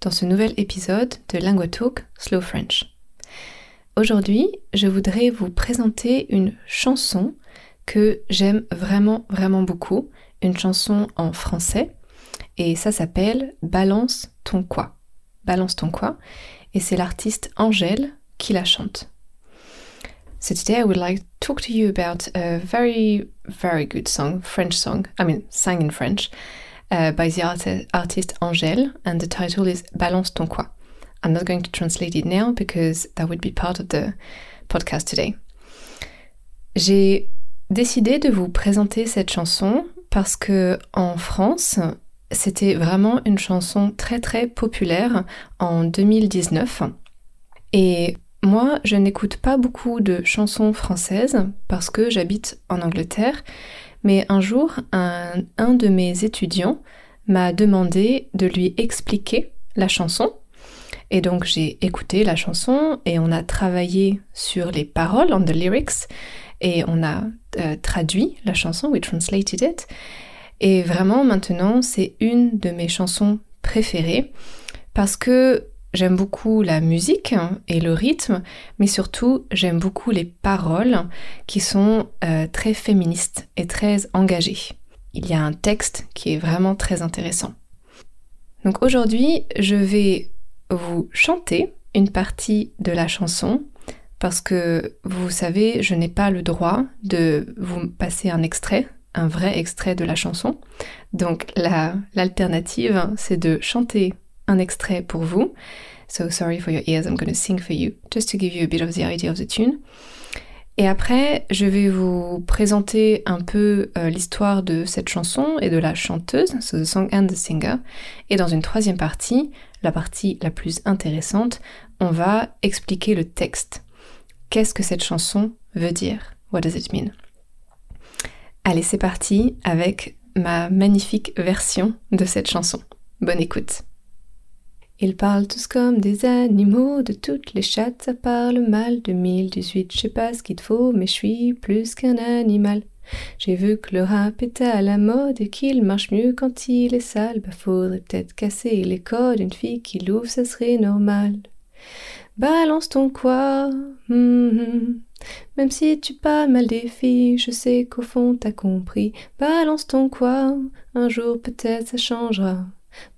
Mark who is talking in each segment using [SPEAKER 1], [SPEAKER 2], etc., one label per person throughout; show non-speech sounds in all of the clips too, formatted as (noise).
[SPEAKER 1] dans ce nouvel épisode de Lingua Talk Slow French. Aujourd'hui, je voudrais vous présenter une chanson que j'aime vraiment vraiment beaucoup, une chanson en français et ça s'appelle Balance ton quoi. Balance ton quoi et c'est l'artiste Angèle qui la chante. So today I would like to talk to you about a very very good song, French song. I mean, sang in French. Uh, by the art artist Angèle, and the title is Balance ton quoi. I'm not going to translate it now because that would be part of the podcast today. J'ai décidé de vous présenter cette chanson parce que en France, c'était vraiment une chanson très très populaire en 2019. Et moi, je n'écoute pas beaucoup de chansons françaises parce que j'habite en Angleterre mais un jour, un, de mes étudiants m'a demandé de lui expliquer la chanson. Et donc j'ai écouté la chanson et on a travaillé sur les paroles, on the lyrics, et on a euh, traduit la chanson, we translated it. Et vraiment maintenant c'est une de mes chansons préférées parce que J'aime beaucoup la musique et le rythme, mais surtout j'aime beaucoup les paroles qui sont euh, très féministes et très engagées. Il y a un texte qui est vraiment très intéressant. Donc aujourd'hui, je vais vous chanter une partie de la chanson parce que vous savez, je n'ai pas le droit de vous passer un extrait, un vrai extrait de la chanson. Donc l'alternative, c'est de chanter un extrait pour vous. So sorry for your ears, I'm to sing for you, just to give you a bit of the idea of the tune. Et après, je vais vous présenter un peu euh, l'histoire de cette chanson et de la chanteuse, so the song and the singer. Et dans une troisième partie, la partie la plus intéressante, on va expliquer le texte. Qu'est-ce que cette chanson veut dire? What does it mean? Allez, c'est parti avec ma magnifique version de cette chanson. Bonne écoute. Ils parlent tous comme des animaux, de toutes les chattes, ça parle mal. 2018, je sais pas ce qu'il faut, mais je suis plus qu'un animal. J'ai vu que le rap était à la mode et qu'il marche mieux quand il est sale. Bah faudrait peut-être casser les codes, une fille qui l'ouvre, ça serait normal. Balance ton quoi? Mm-hmm. Même si tu parles mal des filles, je sais qu'au fond t'as compris. Balance ton quoi? Un jour peut-être ça changera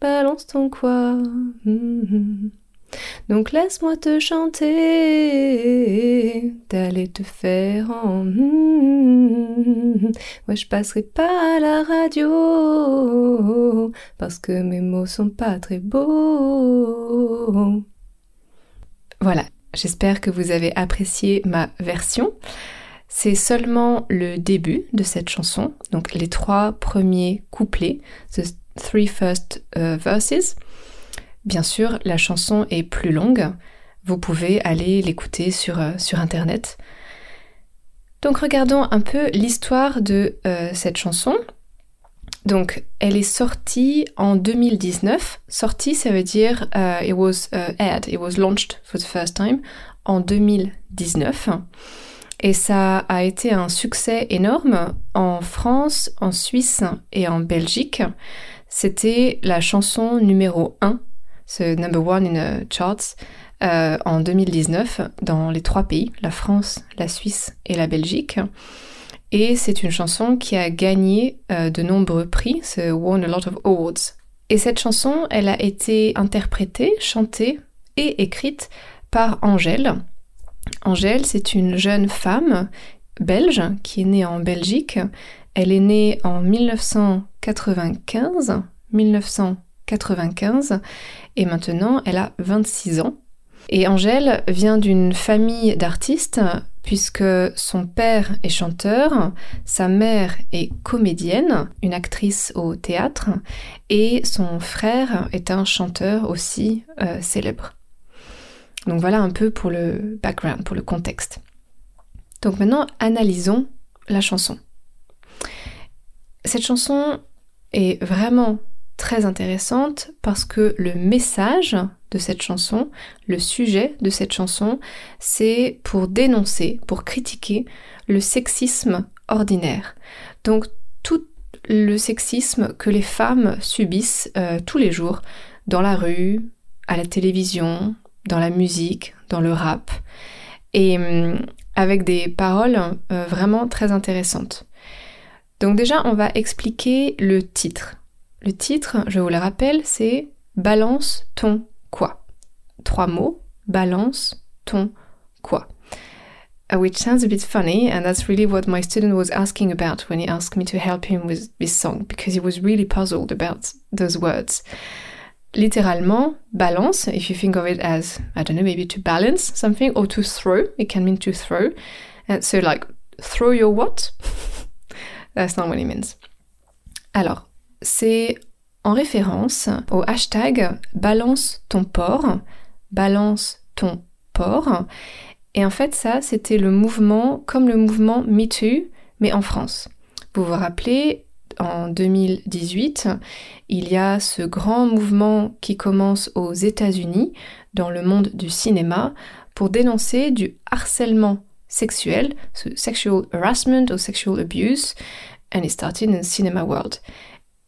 [SPEAKER 1] balance ton quoi. Mhm. Donc laisse-moi te chanter, d'aller te faire en. Mhm. Ouais, je passerai pas à la radio, parce que mes mots sont pas très beaux. Voilà, j'espère que vous avez apprécié ma version. C'est seulement le début de cette chanson, donc les trois premiers couplets, Three First uh, Verses. Bien sûr, la chanson est plus longue. Vous pouvez aller l'écouter sur, euh, sur Internet. Donc regardons un peu l'histoire de euh, cette chanson. Donc, elle est sortie en 2019. Sortie, ça veut dire it was uh, aired, it was launched for the first time en 2019. Et ça a été un succès énorme en France, en Suisse et en Belgique. C'était la chanson numéro 1, ce number one in the charts, euh, en 2019 dans les trois pays, la France, la Suisse et la Belgique. Et c'est une chanson qui a gagné euh, de nombreux prix, c'est won a lot of awards. Et cette chanson, elle a été interprétée, chantée et écrite par Angèle. Angèle, c'est une jeune femme belge qui est née en Belgique. Elle est née en 1900 1995, 1995, et maintenant elle a 26 ans. Et Angèle vient d'une famille d'artistes puisque son père est chanteur, sa mère est comédienne, une actrice au théâtre, et son frère est un chanteur aussi euh, célèbre. Donc voilà un peu pour le background, pour le contexte. Donc maintenant, analysons la chanson. Cette chanson est vraiment très intéressante parce que le message de cette chanson, le sujet de cette chanson, c'est pour dénoncer, pour critiquer le sexisme ordinaire. Donc tout le sexisme que les femmes subissent euh, tous les jours dans la rue, à la télévision, dans la musique, dans le rap, et hum, avec des paroles euh, vraiment très intéressantes. Donc déjà, on va expliquer le titre. Le titre, je vous le rappelle, c'est Balance ton quoi. Trois mots, balance ton quoi. Uh, which sounds a bit funny, and that's really what my student was asking about when he asked me to help him with this song, because he was really puzzled about those words. Littéralement, balance, if you think of it as, I don't know, maybe to balance something or to throw, it can mean to throw. And so, like, throw your what? (laughs) What it means. Alors, c'est en référence au hashtag balance ton porc, balance ton porc. Et en fait, ça, c'était le mouvement, comme le mouvement MeToo, mais en France. Vous vous rappelez, en 2018, il y a ce grand mouvement qui commence aux États-Unis, dans le monde du cinéma, pour dénoncer du harcèlement sexuel, sexual harassment ou sexual abuse, and it started in the cinema world.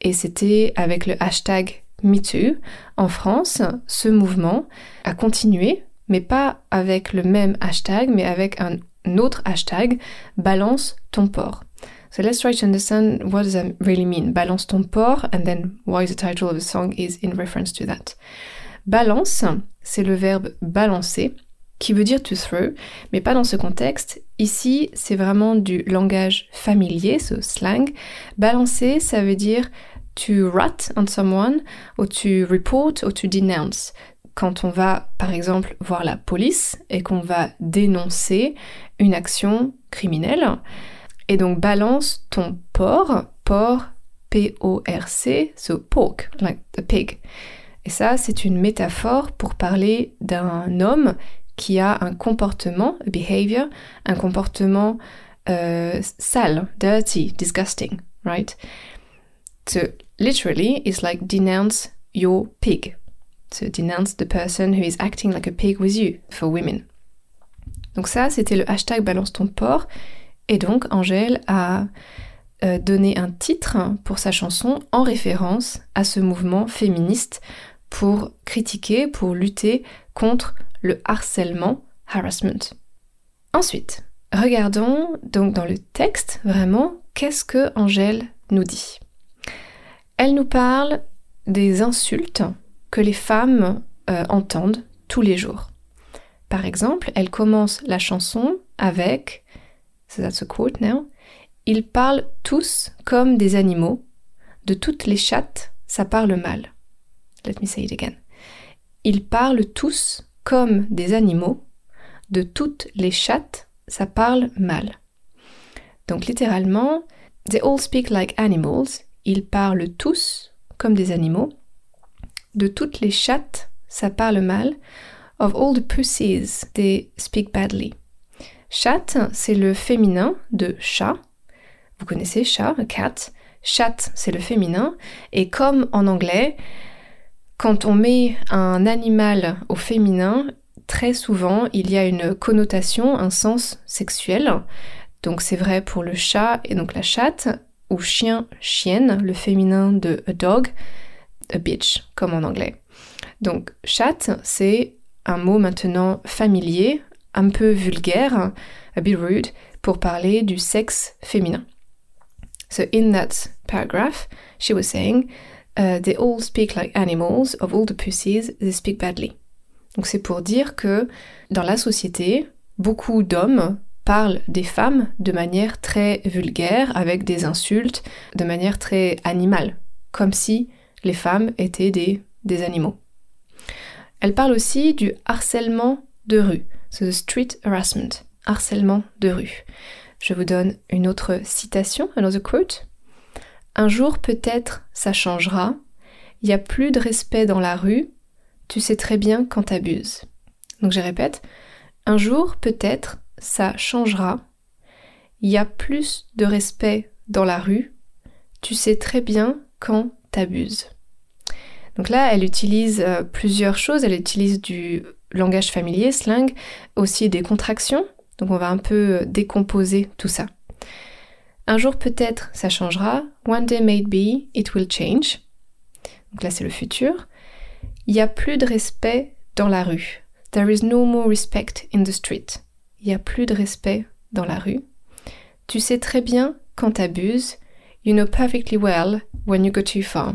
[SPEAKER 1] Et c'était avec le hashtag MeToo en France, ce mouvement a continué, mais pas avec le même hashtag, mais avec un autre hashtag, balance ton porc. So let's try to understand what does that really mean, balance ton porc, and then why the title of the song is in reference to that. Balance, c'est le verbe balancer, qui veut dire to throw, mais pas dans ce contexte. Ici, c'est vraiment du langage familier, ce slang. Balancer, ça veut dire to rat on someone, ou to report, ou to denounce. Quand on va, par exemple, voir la police et qu'on va dénoncer une action criminelle. Et donc, balance ton porc, porc, P-O-R-C, so pork, like the pig. Et ça, c'est une métaphore pour parler d'un homme qui a un comportement, a behavior, un comportement euh, sale, dirty, disgusting, right? So literally, it's like denounce your pig. So denounce the person who is acting like a pig with you for women. Donc ça, c'était le hashtag balance ton porc. Et donc Angèle a euh, donné un titre pour sa chanson en référence à ce mouvement féministe pour critiquer, pour lutter contre le harcèlement, harassment. Ensuite, regardons donc dans le texte vraiment qu'est-ce que Angèle nous dit. Elle nous parle des insultes que les femmes euh, entendent tous les jours. Par exemple, elle commence la chanson avec, so that's a quote now, ils parlent tous comme des animaux, de toutes les chattes, ça parle mal. Let me say it again. Ils parlent tous comme des animaux, de toutes les chattes, ça parle mal. Donc littéralement, they all speak like animals, ils parlent tous comme des animaux. De toutes les chattes, ça parle mal. Of all the pussies, they speak badly. Chatte, c'est le féminin de chat. Vous connaissez chat, cat. Chatte, c'est le féminin. Et comme en anglais, quand on met un animal au féminin, très souvent il y a une connotation, un sens sexuel. Donc c'est vrai pour le chat et donc la chatte, ou chien, chienne, le féminin de a dog, a bitch, comme en anglais. Donc chatte, c'est un mot maintenant familier, un peu vulgaire, a bit rude, pour parler du sexe féminin. So in that paragraph, she was saying Uh, they all speak like animals, of all the pussies, they speak badly. Donc c'est pour dire que dans la société, beaucoup d'hommes parlent des femmes de manière très vulgaire, avec des insultes, de manière très animale, comme si les femmes étaient des, des animaux. Elle parle aussi du harcèlement de rue, the street harassment, harcèlement de rue. Je vous donne une autre citation, another quote. Un jour peut-être ça changera, il n'y a plus de respect dans la rue, tu sais très bien quand t'abuses. Donc je répète, un jour peut-être ça changera. Il y a plus de respect dans la rue. Tu sais très bien quand t'abuses. Donc là, elle utilise euh, plusieurs choses. Elle utilise du langage familier, slang, aussi des contractions. Donc on va un peu euh, décomposer tout ça. Un jour peut-être ça changera. One day maybe it will change. Donc là c'est le futur. Il n'y a plus de respect dans la rue. There is no more respect in the street. Il n'y a plus de respect dans la rue. Tu sais très bien quand t'abuses. You know perfectly well when you go too far.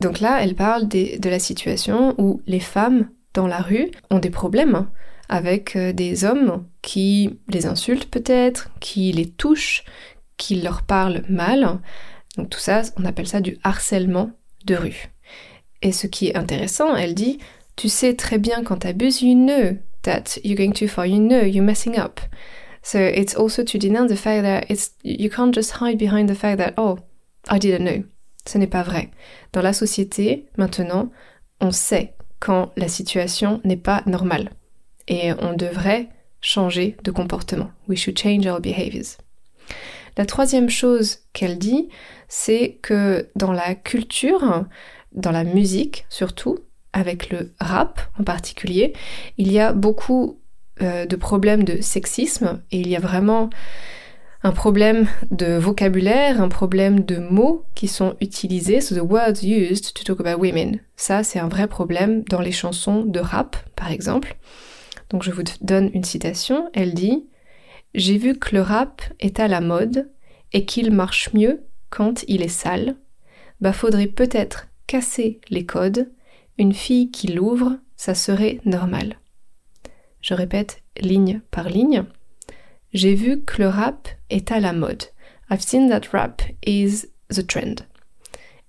[SPEAKER 1] Donc là, elle parle de la situation où les femmes dans la rue ont des problèmes avec euh, des hommes qui les insultent peut-être, qui les touchent, qui leur parlent mal. Donc tout ça, on appelle ça du harcèlement de rue. Et ce qui est intéressant, elle dit, tu sais très bien quand t'abuses, you know that you're going too far, you know you're messing up. So it's also to denounce the fact that you can't just hide behind the fact that, oh, I didn't know. Ce n'est pas vrai. Dans la société, maintenant, on sait quand la situation n'est pas normale. Et on devrait changer de comportement. We should change our behaviors. La troisième chose qu'elle dit, c'est que dans la culture, dans la musique surtout, avec le rap en particulier, il y a beaucoup euh, de problèmes de sexisme et il y a vraiment un problème de vocabulaire, un problème de mots qui sont utilisés, so the words used to talk about women. Ça, c'est un vrai problème dans les chansons de rap, par exemple. Donc je vous donne une citation, elle dit j'ai vu que le rap est à la mode et qu'il marche mieux quand il est sale. Bah faudrait peut-être casser les codes. Une fille qui l'ouvre, ça serait normal. Je répète ligne par ligne. J'ai vu que le rap est à la mode. I've seen that rap is the trend.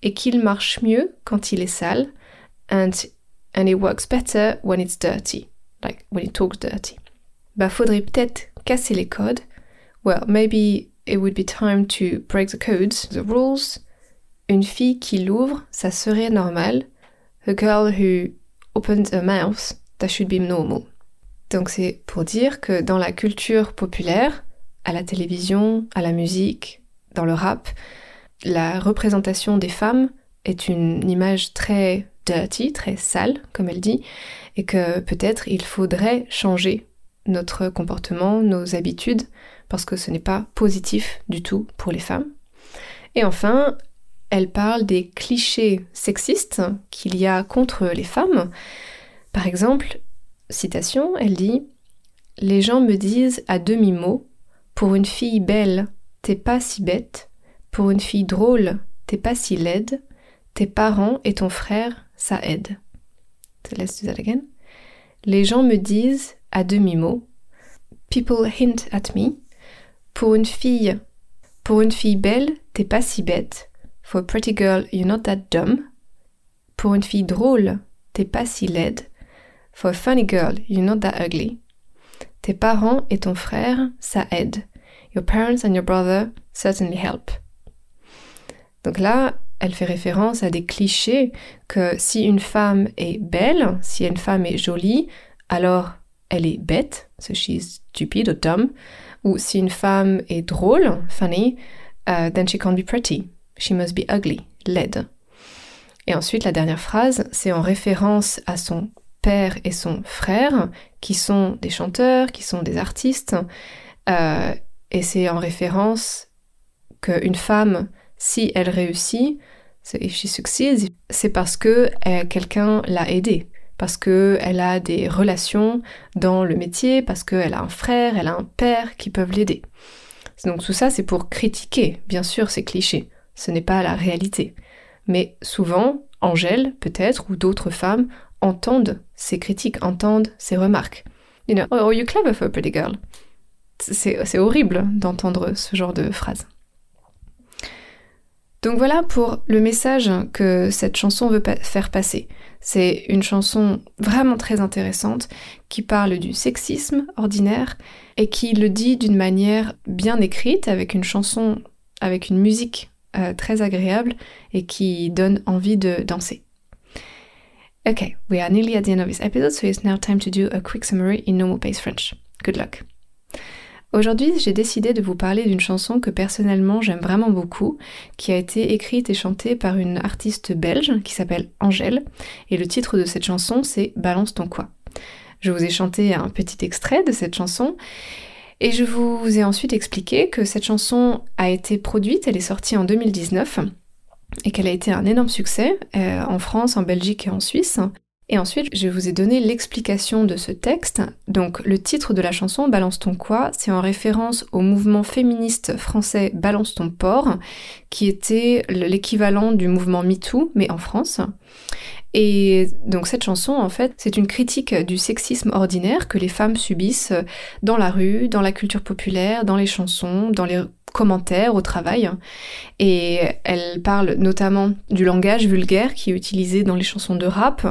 [SPEAKER 1] Et qu'il marche mieux quand il est sale. And, and it works better when it's dirty. Like when it talks dirty. Bah faudrait peut-être casser les codes. Well, maybe it would be time to break the codes, the rules. Une fille qui l'ouvre, ça serait normal. A girl who opens her mouth, that should be normal. Donc c'est pour dire que dans la culture populaire, à la télévision, à la musique, dans le rap, la représentation des femmes est une image très dirty, très sale, comme elle dit, et que peut-être il faudrait changer notre comportement, nos habitudes, parce que ce n'est pas positif du tout pour les femmes. Et enfin, elle parle des clichés sexistes qu'il y a contre les femmes. Par exemple, citation, elle dit Les gens me disent à demi-mot Pour une fille belle, t'es pas si bête. Pour une fille drôle, t'es pas si laide. Tes parents et ton frère, ça aide. Do that again. Les gens me disent à demi-mot. People hint at me. Pour une fille, pour une fille belle, t'es pas si bête. For a pretty girl, you're not that dumb. Pour une fille drôle, t'es pas si laide. For a funny girl, you're not that ugly. Tes parents et ton frère, ça aide. Your parents and your brother certainly help. Donc là, elle fait référence à des clichés que si une femme est belle, si une femme est jolie, alors elle est bête, so she's stupid ou dumb, ou si une femme est drôle, funny, uh, then she can't be pretty, she must be ugly, laide. Et ensuite, la dernière phrase, c'est en référence à son père et son frère, qui sont des chanteurs, qui sont des artistes, euh, et c'est en référence qu'une femme, si elle réussit, c'est parce que euh, quelqu'un l'a aidée parce qu'elle a des relations dans le métier, parce qu'elle a un frère, elle a un père qui peuvent l'aider. Donc tout ça, c'est pour critiquer, bien sûr, ces clichés. Ce n'est pas la réalité. Mais souvent, Angèle, peut-être, ou d'autres femmes, entendent ces critiques, entendent ces remarques. You know, oh, you clever for a pretty girl? C'est horrible d'entendre ce genre de phrases. Donc voilà pour le message que cette chanson veut faire passer. C'est une chanson vraiment très intéressante qui parle du sexisme ordinaire et qui le dit d'une manière bien écrite avec une chanson, avec une musique euh, très agréable et qui donne envie de danser. Okay, we are nearly at the end of this episode, so it's now time to do a quick summary in normal pace French. Good luck. Aujourd'hui, j'ai décidé de vous parler d'une chanson que personnellement j'aime vraiment beaucoup, qui a été écrite et chantée par une artiste belge qui s'appelle Angèle, et le titre de cette chanson c'est Balance ton quoi. Je vous ai chanté un petit extrait de cette chanson, et je vous ai ensuite expliqué que cette chanson a été produite, elle est sortie en 2019, et qu'elle a été un énorme succès euh, en France, en Belgique et en Suisse. Et ensuite, je vous ai donné l'explication de ce texte. Donc, le titre de la chanson, Balance ton quoi, c'est en référence au mouvement féministe français Balance ton porc, qui était l'équivalent du mouvement MeToo, mais en France. Et donc cette chanson, en fait, c'est une critique du sexisme ordinaire que les femmes subissent dans la rue, dans la culture populaire, dans les chansons, dans les commentaires au travail. Et elle parle notamment du langage vulgaire qui est utilisé dans les chansons de rap.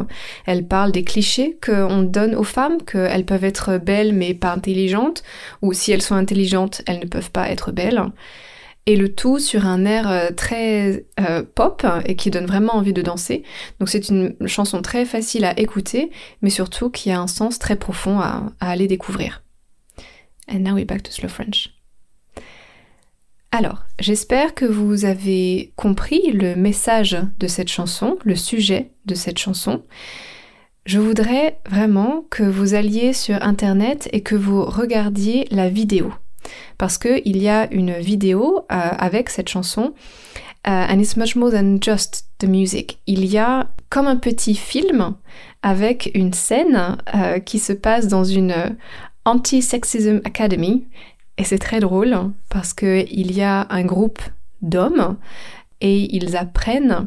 [SPEAKER 1] Elle parle des clichés qu'on donne aux femmes, qu'elles peuvent être belles mais pas intelligentes, ou si elles sont intelligentes, elles ne peuvent pas être belles. Et le tout sur un air euh, très euh, pop et qui donne vraiment envie de danser. Donc c'est une chanson très facile à écouter, mais surtout qui a un sens très profond à, à aller découvrir. And now we're back to slow French. Alors, j'espère que vous avez compris le message de cette chanson, le sujet de cette chanson. Je voudrais vraiment que vous alliez sur Internet et que vous regardiez la vidéo. Parce qu'il y a une vidéo euh, avec cette chanson, euh, and it's much more than just the music. Il y a comme un petit film avec une scène euh, qui se passe dans une Anti-Sexism Academy et c'est très drôle parce qu'il y a un groupe d'hommes et ils apprennent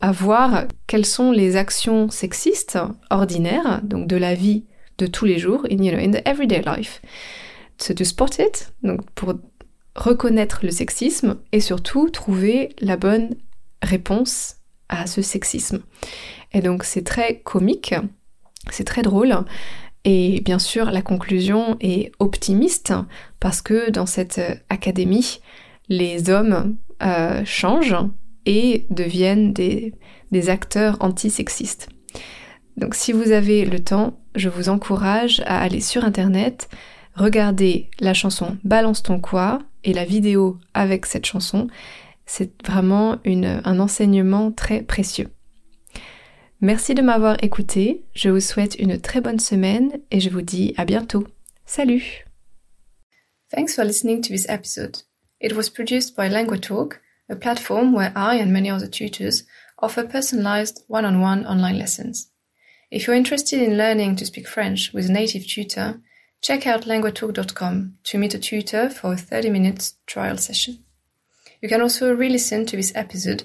[SPEAKER 1] à voir quelles sont les actions sexistes ordinaires, donc de la vie de tous les jours, in, you know, in the everyday life. So to spot it, donc pour reconnaître le sexisme et surtout trouver la bonne réponse à ce sexisme. Et donc c'est très comique, c'est très drôle, et bien sûr, la conclusion est optimiste parce que dans cette académie, les hommes euh, changent et deviennent des, acteurs antisexistes. Donc si vous avez le temps, je vous encourage à aller sur Internet, regarder la chanson Balance ton quoi et la vidéo avec cette chanson. C'est vraiment un enseignement très précieux. Merci de m'avoir écouté, je vous souhaite une très bonne semaine et je vous dis à bientôt. Salut!
[SPEAKER 2] Thanks for listening to this episode. It was produced by LanguaTalk, a platform where I and many other tutors offer personalized one-on-one online lessons. If you're interested in learning to speak French with a native tutor, check out languatalk.com to meet a tutor for a 30 minutes trial session. You can also re-listen to this episode